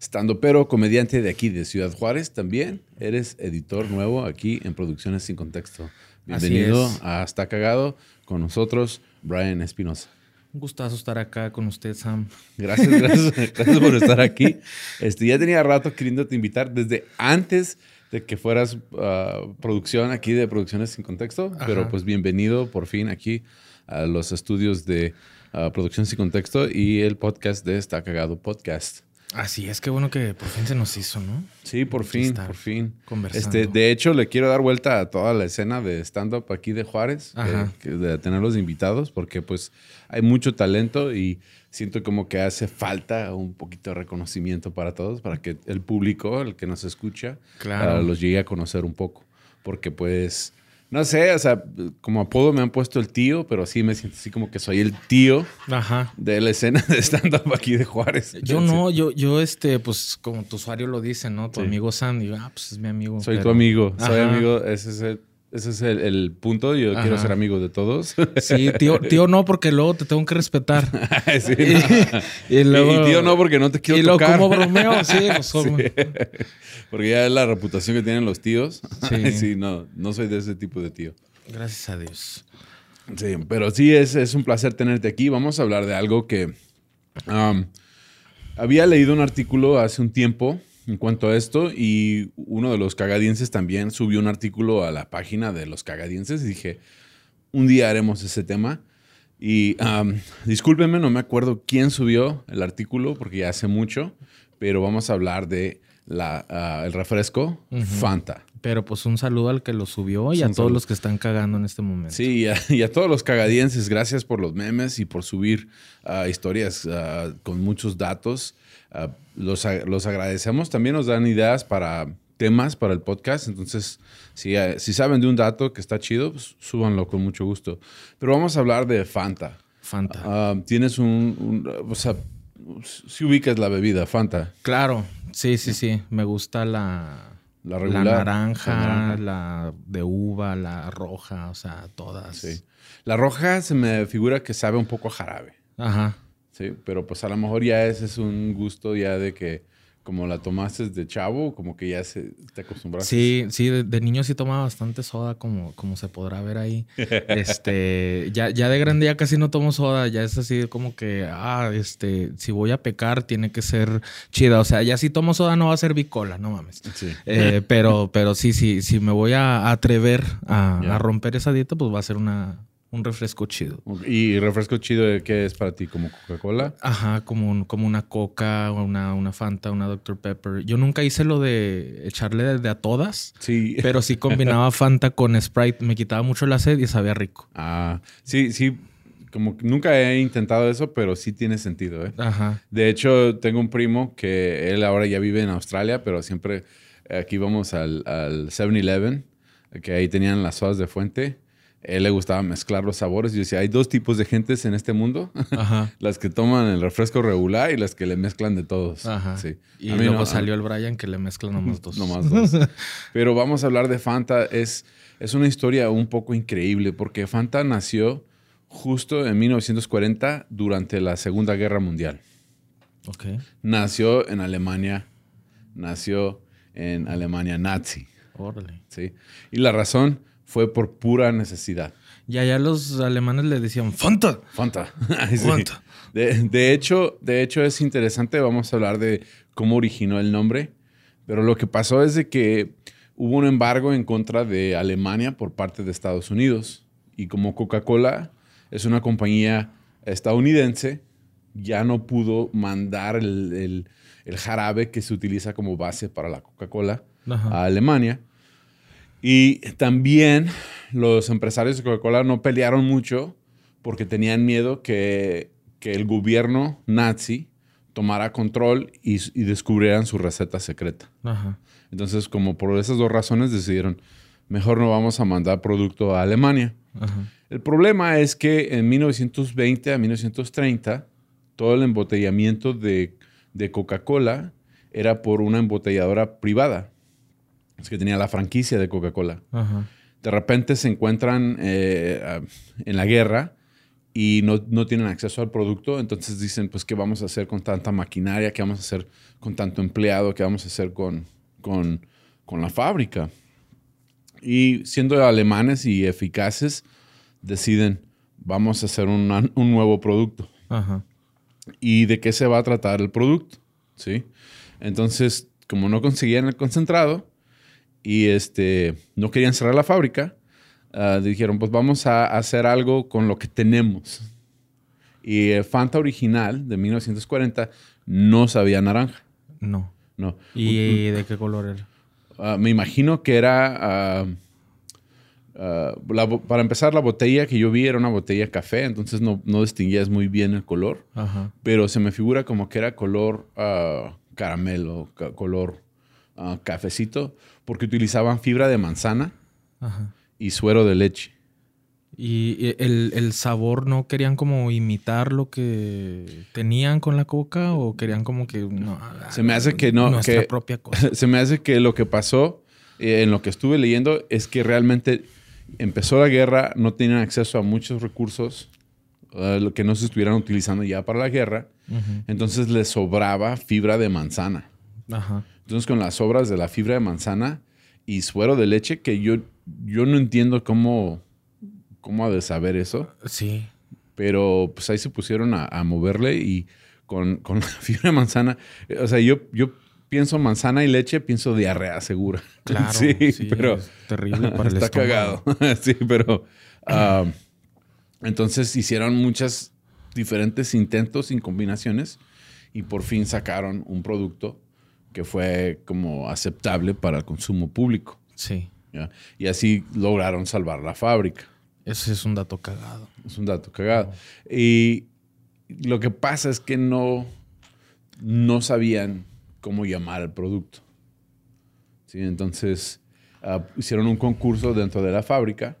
estando pero comediante de aquí de Ciudad Juárez también. Eres editor nuevo aquí en Producciones Sin Contexto. Bienvenido a Está Cagado con nosotros, Brian Espinosa. Un gustazo estar acá con usted, Sam. Gracias, gracias, gracias por estar aquí. Este, ya tenía rato queriéndote invitar desde antes de que fueras ah, producción aquí de Producciones Sin Contexto, pero pues bienvenido por fin aquí a los estudios de Producción Sin Contexto y el podcast de Está Cagado Podcast. Así es, qué bueno que por fin se nos hizo, ¿no? Sí, por fin, por fin. Conversando. Este, de hecho, le quiero dar vuelta a toda la escena de stand-up aquí de Juárez, de tener los invitados, porque pues hay mucho talento y siento como que hace falta un poquito de reconocimiento para todos, para que el público, el que nos escucha, claro. los llegue a conocer un poco. Porque pues no sé, o sea, como apodo me han puesto el tío, pero sí me siento así como que soy el tío de la escena de stand-up aquí de Juárez. Yo no, yo, yo, este, pues como tu usuario lo dice, ¿no? Tu amigo Sam, y ah, pues es mi amigo. Soy tu amigo, soy amigo, ese es el, ese es el, punto. Yo quiero ser amigo de todos. Sí, tío, tío no, porque luego te tengo que respetar. sí, y, luego, tío no, porque no te quiero y tocar. Y luego como bromeo, sí, pues, Porque ya es la reputación que tienen los tíos. Sí. sí, no, no soy de ese tipo de tío. Gracias a Dios. Sí, pero sí, es, es un placer tenerte aquí. Vamos a hablar de algo que... Um, había leído un artículo hace un tiempo en cuanto a esto y uno de los cagadienses también subió un artículo a la página de los cagadienses y dije, un día haremos ese tema. Y discúlpenme, no me acuerdo quién subió el artículo porque ya hace mucho, pero vamos a hablar de la, ah, el refresco Fanta. Pero pues un saludo al que lo subió y a todos los que están cagando en este momento. Sí, y a, todos los cagadienses, gracias por los memes y por subir ah, historias ah, con muchos datos. Ah, los, agradecemos. También nos dan ideas para temas para el podcast. Entonces, si, si saben de un dato que está chido, pues súbanlo con mucho gusto. Pero vamos a hablar de Fanta. Fanta. Tienes un, O sea, si ubicas la bebida, Fanta. Claro, sí, sí, sí. Me gusta la. La regular. La naranja, la, de uva, la roja, o sea, todas. Sí. La roja se me figura que sabe un poco a jarabe. Ajá. Sí, pero pues a lo mejor ya ese es un gusto ya de que como la tomaste de chavo, como que ya se, te acostumbraste. Sí, sí, de, niño sí tomaba bastante soda, como, como se podrá ver ahí. este, ya, ya de grande ya casi no tomo soda, ya es así como que, ah, este, si voy a pecar tiene que ser chida. O sea, ya si tomo soda no va a ser bicola, no mames. Sí. Eh, pero, pero sí, sí, si me voy a atrever a, a romper esa dieta, pues va a ser una, un refresco chido. ¿Y refresco chido qué es para ti? ¿Como Coca-Cola? Ajá, como, como una Coca, una, una Fanta, una Dr. Pepper. Yo nunca hice lo de echarle de, a todas. Sí. Pero sí combinaba Fanta con Sprite. Me quitaba mucho la sed y sabía rico. Ah, sí, sí. Como nunca he intentado eso, pero sí tiene sentido, ¿eh? Ajá. De hecho, tengo un primo que él ahora ya vive en Australia, pero siempre aquí vamos al, al 7-Eleven, que ahí tenían las sodas de fuente él le gustaba mezclar los sabores. Y decía, hay dos tipos de gentes en este mundo. las que toman el refresco regular y las que le mezclan de todos. Sí. Y luego salió el Brian que le mezcla nomás dos. nomás dos. Pero vamos a hablar de Fanta. Es, es una historia un poco increíble porque Fanta nació justo en 1940 durante la Segunda Guerra Mundial. Okay. Nació en Alemania. Nació en Alemania nazi. Órale. Sí. Y la razón fue por pura necesidad. Y allá los alemanes le decían Fanta. Fanta. Fanta. De, hecho, de hecho, es interesante. Vamos a hablar de cómo originó el nombre. Pero lo que pasó es de que hubo un embargo en contra de Alemania por parte de Estados Unidos. Y como Coca-Cola es una compañía estadounidense, ya no pudo mandar el, jarabe que se utiliza como base para la Coca-Cola a Alemania. Y también los empresarios de Coca-Cola no pelearon mucho porque tenían miedo que, el gobierno nazi tomara control y, y descubrieran su receta secreta. Ajá. Entonces, como por esas dos razones decidieron, mejor no vamos a mandar producto a Alemania. Ajá. El problema es que en 1920 a 1930, todo el embotellamiento de, de Coca-Cola era por una embotelladora privada. Es que tenía la franquicia de Coca-Cola. De repente se encuentran eh, en la guerra y no, no tienen acceso al producto, entonces dicen, pues, ¿qué vamos a hacer con tanta maquinaria? ¿Qué vamos a hacer con tanto empleado? ¿Qué vamos a hacer con, con, con la fábrica? Y siendo alemanes y eficaces, deciden, vamos a hacer una- un nuevo producto. Ajá. ¿Y de qué se va a tratar el producto? ¿Sí? Entonces, como no conseguían el concentrado y este, no querían cerrar la fábrica, ah, dijeron, pues vamos a hacer algo con lo que tenemos. Y eh, Fanta original de 1940 no sabía naranja. No. No. ¿Y de qué color era? Ah, me imagino que era... ah, la para empezar, la botella que yo vi era una botella café, entonces no, no distinguías muy bien el color. Ajá. pero se me figura como que era color caramelo, ca- color ah, cafecito, porque utilizaban fibra de manzana Ajá. y suero de leche. Y el, el sabor no querían como imitar lo que tenían con la coca o querían como que no, Se me hace que no, nuestra que- propia cosa. Se me hace que lo que pasó eh, en lo que estuve leyendo es que realmente empezó la guerra, no tenían acceso a muchos recursos, ah, lo que no se estuvieran utilizando ya para la guerra, entonces les sobraba fibra de manzana. Ajá. Entonces, con las sobras de la fibra de manzana y suero de leche, que yo, yo no entiendo cómo, cómo ha de saber eso, Sí. pero pues ahí se pusieron a, a moverle y con, con la fibra de manzana, o sea, yo, yo pienso manzana y leche, pienso diarrea segura. Claro. sí, sí, pero es terrible para el está estómago. cagado. sí, pero ah, entonces hicieron muchas diferentes intentos y combinaciones y por fin sacaron un producto que fue como aceptable para el consumo público. Sí. ¿ya? Y así lograron salvar la fábrica. Ese es un dato cagado. Es un dato cagado. Y lo que pasa es que no, no sabían cómo llamar al producto. ¿Sí? Entonces ah, hicieron un concurso dentro de la fábrica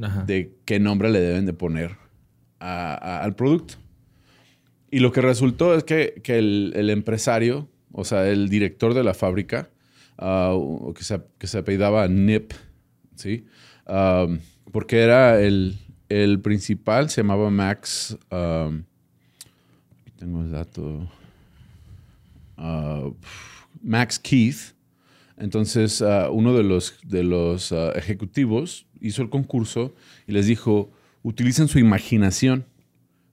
Ajá. de qué nombre le deben de poner a- a- al producto. Y lo que resultó es que, que el, el empresario, o sea, el director de la fábrica, ah, que, se, que se apellidaba Nip, ¿sí? Um, porque era el, el principal, se llamaba Max. um, aquí tengo el dato. Ah, Max Keith. Entonces, ah, uno de los, de los ah, ejecutivos hizo el concurso y les dijo, utilicen su imaginación.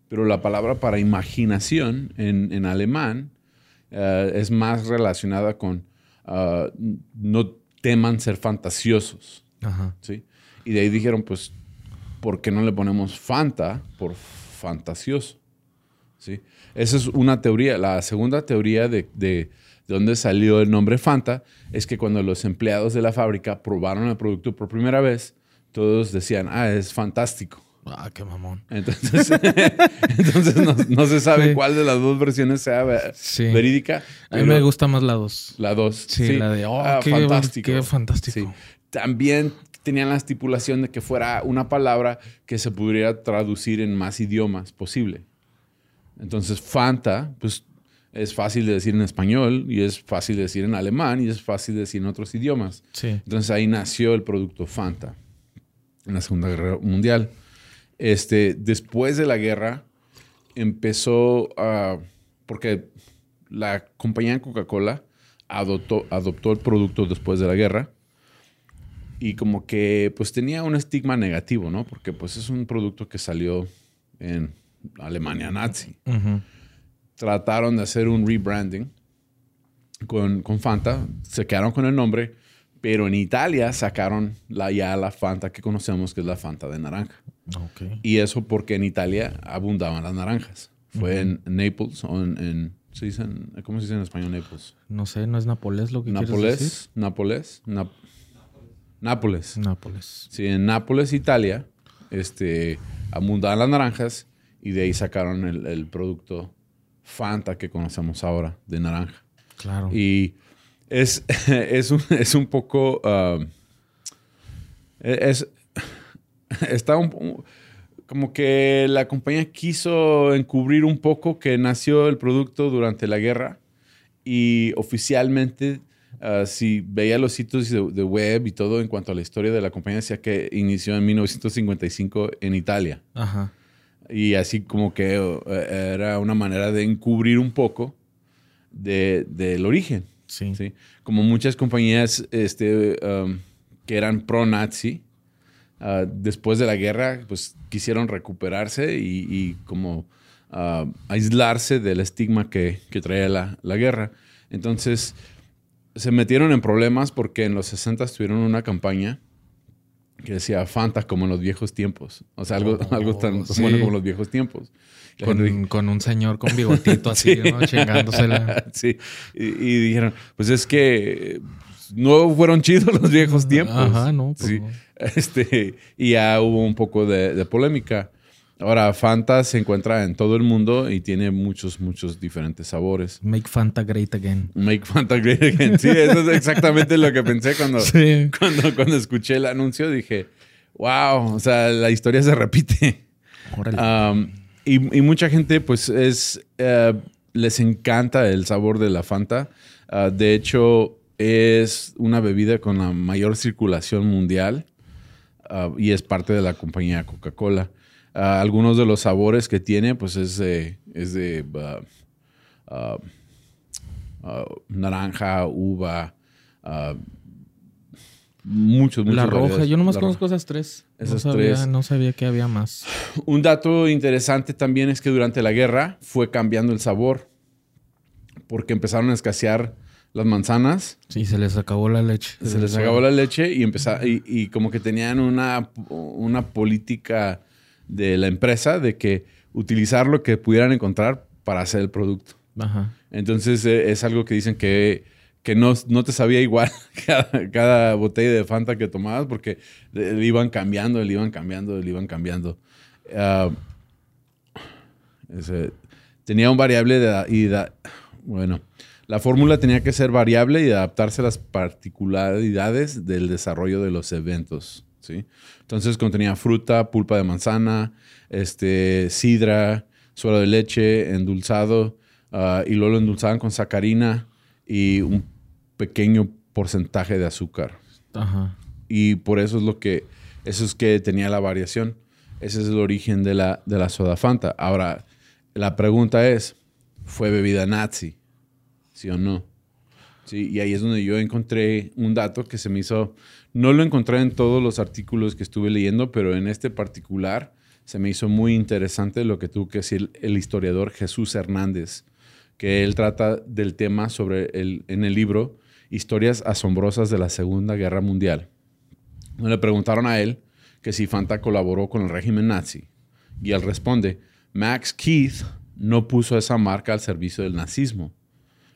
Pero la palabra para imaginación en, en alemán ah, es más relacionada con ah, no teman ser fantasiosos. Ajá. ¿sí? Y de ahí dijeron, pues, ¿por qué no le ponemos Fanta por fantasioso? ¿Sí? Esa es una teoría. La segunda teoría de, de, de dónde salió el nombre Fanta es que cuando los empleados de la fábrica probaron el producto por primera vez, todos decían, ah, es fantástico. Ah, qué mamón. Entonces, entonces no, no se sabe Sí. cuál de las dos versiones sea Sí. verídica. A mí me gusta más la dos. La dos. Sí, la de, oh, Ah, qué, qué fantástico. También tenían la estipulación de que fuera una palabra que se pudiera traducir en más idiomas posible. Entonces, Fanta, pues es fácil de decir en español y es fácil de decir en alemán y es fácil de decir en otros idiomas. Sí. Entonces ahí nació el producto Fanta en la Segunda Guerra Mundial. Este, después de la guerra empezó a... porque la compañía Coca-Cola adoptó, adoptó el producto después de la guerra y como que pues tenía un estigma negativo, ¿no? Porque pues es un producto que salió en Alemania nazi trataron de hacer un rebranding con, con Fanta, se quedaron con el nombre, pero en Italia sacaron la, ya la Fanta que conocemos, que es la Fanta de naranja. Ok. Y eso porque en Italia abundaban las naranjas. Fue en Naples, o en, en- ¿se dice en- ¿cómo se dice en español Naples? No sé, ¿no es Nápoles lo que quieres decir? Nápoles, Nápoles, Nap- Nápoles. Nápoles. Sí, en Nápoles, Italia, este, abundaban las naranjas y de ahí sacaron el, el producto Fanta que conocemos ahora, de naranja. Claro. Y es, es, un, es un poco... ah, es, está un, como que la compañía quiso encubrir un poco que nació el producto durante la guerra y oficialmente, ah, si veía los sitios de, de web y todo en cuanto a la historia de la compañía, decía que inició en 1955 en Italia. Ajá. Y así como que eh, era una manera de encubrir un poco de- del origen. Sí. ¿sí? Como muchas compañías este, um, que eran pro-nazi, ah, después de la guerra, pues quisieron recuperarse y, y como ah, aislarse del estigma que, que traía la, la guerra. Entonces, se metieron en problemas porque en los 60 tuvieron una campaña que decía Fanta como en los viejos tiempos. O sea, algo, Oh, algo tan sí. bueno como los viejos tiempos. Con, con un señor con bigotito así, Sí. ¿no? Chingándosela. sí. Y, y dijeron, pues es que no fueron chidos los viejos tiempos. Ajá, no. pues Sí. no. Este, y ya hubo un poco de, de polémica. Ahora, Fanta se encuentra en todo el mundo y tiene muchos, muchos diferentes sabores. Make Fanta great again. Make Fanta great again. Sí, eso es exactamente lo que pensé cuando, Sí. cuando, cuando escuché el anuncio. Dije, wow, o sea, la historia se repite. Órale. Um, y, y mucha gente, pues, es. eh, les encanta el sabor de la Fanta. Ah, de hecho, es una bebida con la mayor circulación mundial y es parte de la compañía Coca-Cola. Ah, algunos de los sabores que tiene, pues, es de. Es de ah, ah, naranja, uva. muchos, muchos. la roja, variedades. yo nomás La conozco roja. esas tres. Esas no sabía, tres. No sabía que había más. Un dato interesante también es que durante la guerra fue cambiando el sabor porque empezaron a escasear las manzanas, Sí, se les acabó la leche. se les acabó la leche y, empeza- y, y como que tenían una, una política de la empresa de que utilizar lo que pudieran encontrar para hacer el producto. Ajá. Entonces eh, es algo que dicen que, que no, no te sabía igual cada, cada botella de Fanta que tomabas porque le, iban cambiando, le iban cambiando, le iban cambiando. Ah, ese- tenía un variable de edad- y da- bueno, la fórmula tenía que ser variable y adaptarse a las particularidades del desarrollo de los eventos. ¿sí? Entonces contenía fruta, pulpa de manzana, este, sidra, suero de leche, endulzado, ah, y luego lo endulzaban con sacarina y un pequeño porcentaje de azúcar. Ajá. Y por eso es lo que, eso es que tenía la variación. Ese es el origen de la, de la soda Fanta. Ahora, la pregunta es, ¿fue bebida nazi? ¿Sí o no? Sí, y ahí es donde yo encontré un dato que se me hizo, no lo encontré en todos los artículos que estuve leyendo, pero en este particular se me hizo muy interesante lo que tuvo que decir el historiador Jesús Hernández, que él trata del tema sobre el, en el libro Historias asombrosas de la Segunda Guerra Mundial. Le preguntaron a él que si Fanta colaboró con el régimen nazi. Y él responde, Max Keith no puso esa marca al servicio del nazismo.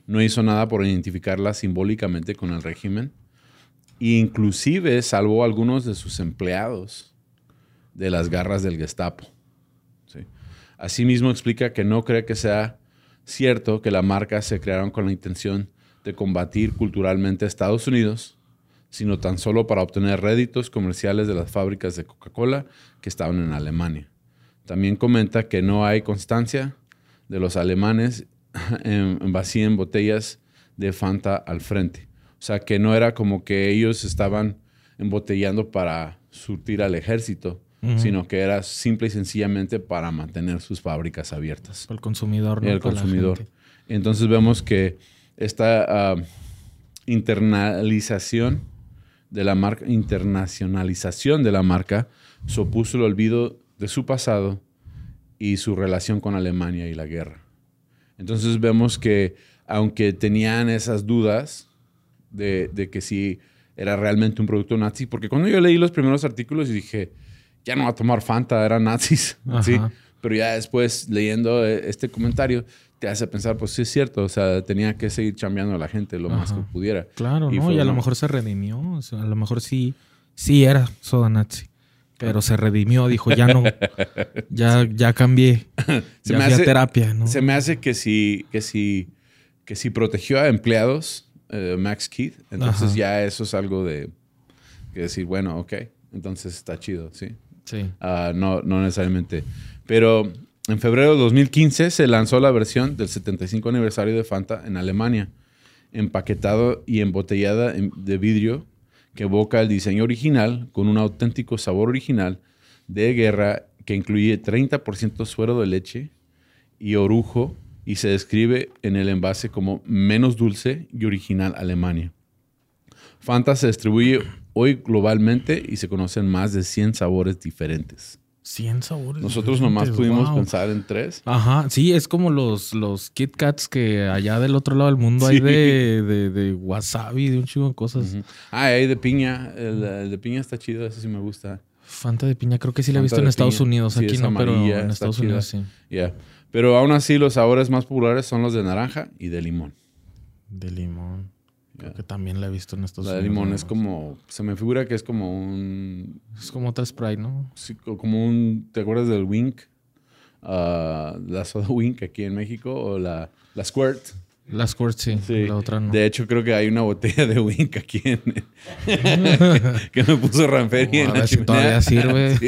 No hizo nada por identificarla simbólicamente con el régimen. Inclusive salvó a algunos de sus empleados de las garras del Gestapo. Asimismo explica que no cree que sea cierto que la marca se crearon con la intención de combatir culturalmente a Estados Unidos, sino tan solo para obtener réditos comerciales de las fábricas de Coca-Cola que estaban en Alemania. También comenta que no hay constancia de los alemanes en, en vacíen botellas de Fanta al frente. O sea, que no era como que ellos estaban embotellando para surtir al ejército, sino que era simple y sencillamente para mantener sus fábricas abiertas el consumidor, ¿no? el Para consumidor. Entonces vemos que esta ah, internalización de la marca, internacionalización de la marca, se opuso al olvido de su pasado y su relación con Alemania y la guerra. Entonces vemos que aunque tenían esas dudas de, de que si era realmente un producto nazi, porque cuando yo leí los primeros artículos y dije, ya no va a tomar Fanta, eran nazis, Ajá. ¿sí? Pero ya después leyendo eh, este comentario te hace pensar, pues sí es cierto, o sea, tenía que seguir chambeando a la gente lo más que pudiera. Claro, Y ¿no? fue Y a lo mejor se redimió. o sea, a lo mejor sí, sí era soda nazi. Pero se redimió, dijo, ya no, ya, ya cambié. Se ya me hace- terapia, ¿no? Se me hace que si, que si, que si protegió a empleados, eh, Max Keith, entonces Ajá. ya eso es algo de que decir, bueno, ok, entonces está chido, sí. Sí. Ah, no, no necesariamente. Pero en febrero de 2015 se lanzó la versión del 75 aniversario de Fanta en Alemania, empaquetado y embotellada de vidrio que evoca el diseño original con un auténtico sabor original de guerra que incluye 30% suero de leche y orujo y se describe en el envase como menos dulce y original Alemania. Fanta se distribuye hoy globalmente y se conocen más de 100 sabores diferentes. 100 sabores. Nosotros nomás pudimos wow. pensar en tres. Ajá, sí, es como los, los Kit Kats que allá del otro lado del mundo hay de, de, de wasabi, de un chingo de cosas. Ah, hay de piña. El, el de piña está chido, ese sí me gusta. Fanta de piña, creo que sí la he visto en Estados piña. Unidos. Sí, Aquí no, pero en Estados chida. Unidos sí. Ya. Pero aún así, los sabores más populares son los de naranja y de limón. De limón. Creo que también la he visto en Estados La de limón es como. Se me figura que es como un. Es como otra Sprite, ¿no? sí, co- como un. ¿Te acuerdas del Wink? Ah, la soda Wink aquí en México o la, la Squirt. La Squirt sí, Sí. la otra no. De hecho, creo que hay una botella de Wink aquí en. que me puso Ranferi en A la ver si chimenea. todavía sirve. Sí.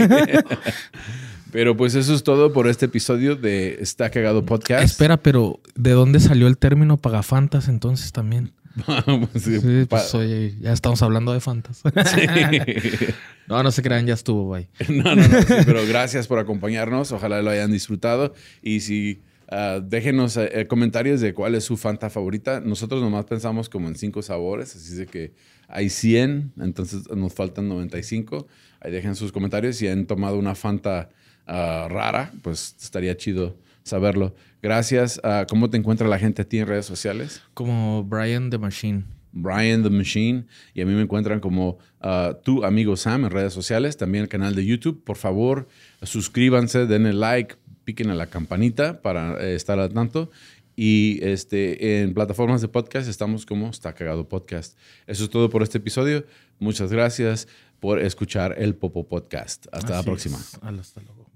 Pero pues eso es todo por este episodio de Está Cagado Podcast. Espera, pero ¿de dónde salió el término pagafantas entonces también? Pues, sí, pues oye, ya estamos hablando de fantas. Sí. no, no se crean, ya estuvo, bye. No, no, no. sí, pero gracias por acompañarnos. Ojalá lo hayan disfrutado. Y si ah, déjenos eh, eh, comentarios de cuál es su Fanta favorita. Nosotros nomás pensamos como en cinco sabores, así de que hay 100, entonces nos faltan 95. Ahí dejen sus comentarios. Si han tomado una Fanta ah, rara, pues estaría chido saberlo. Gracias. ¿Cómo te encuentra la gente a ti en redes sociales? Como Brian the Machine. Brian the Machine y a mí me encuentran como ah, tu amigo Sam en redes sociales, también el canal de YouTube. Por favor, suscríbanse, denle like, piquen a la campanita para eh, estar al tanto. Y este, en plataformas de podcast estamos como Está Cagado Podcast. Eso es todo por este episodio. Muchas gracias por escuchar el Popo Podcast. Hasta la próxima. es. Hasta luego.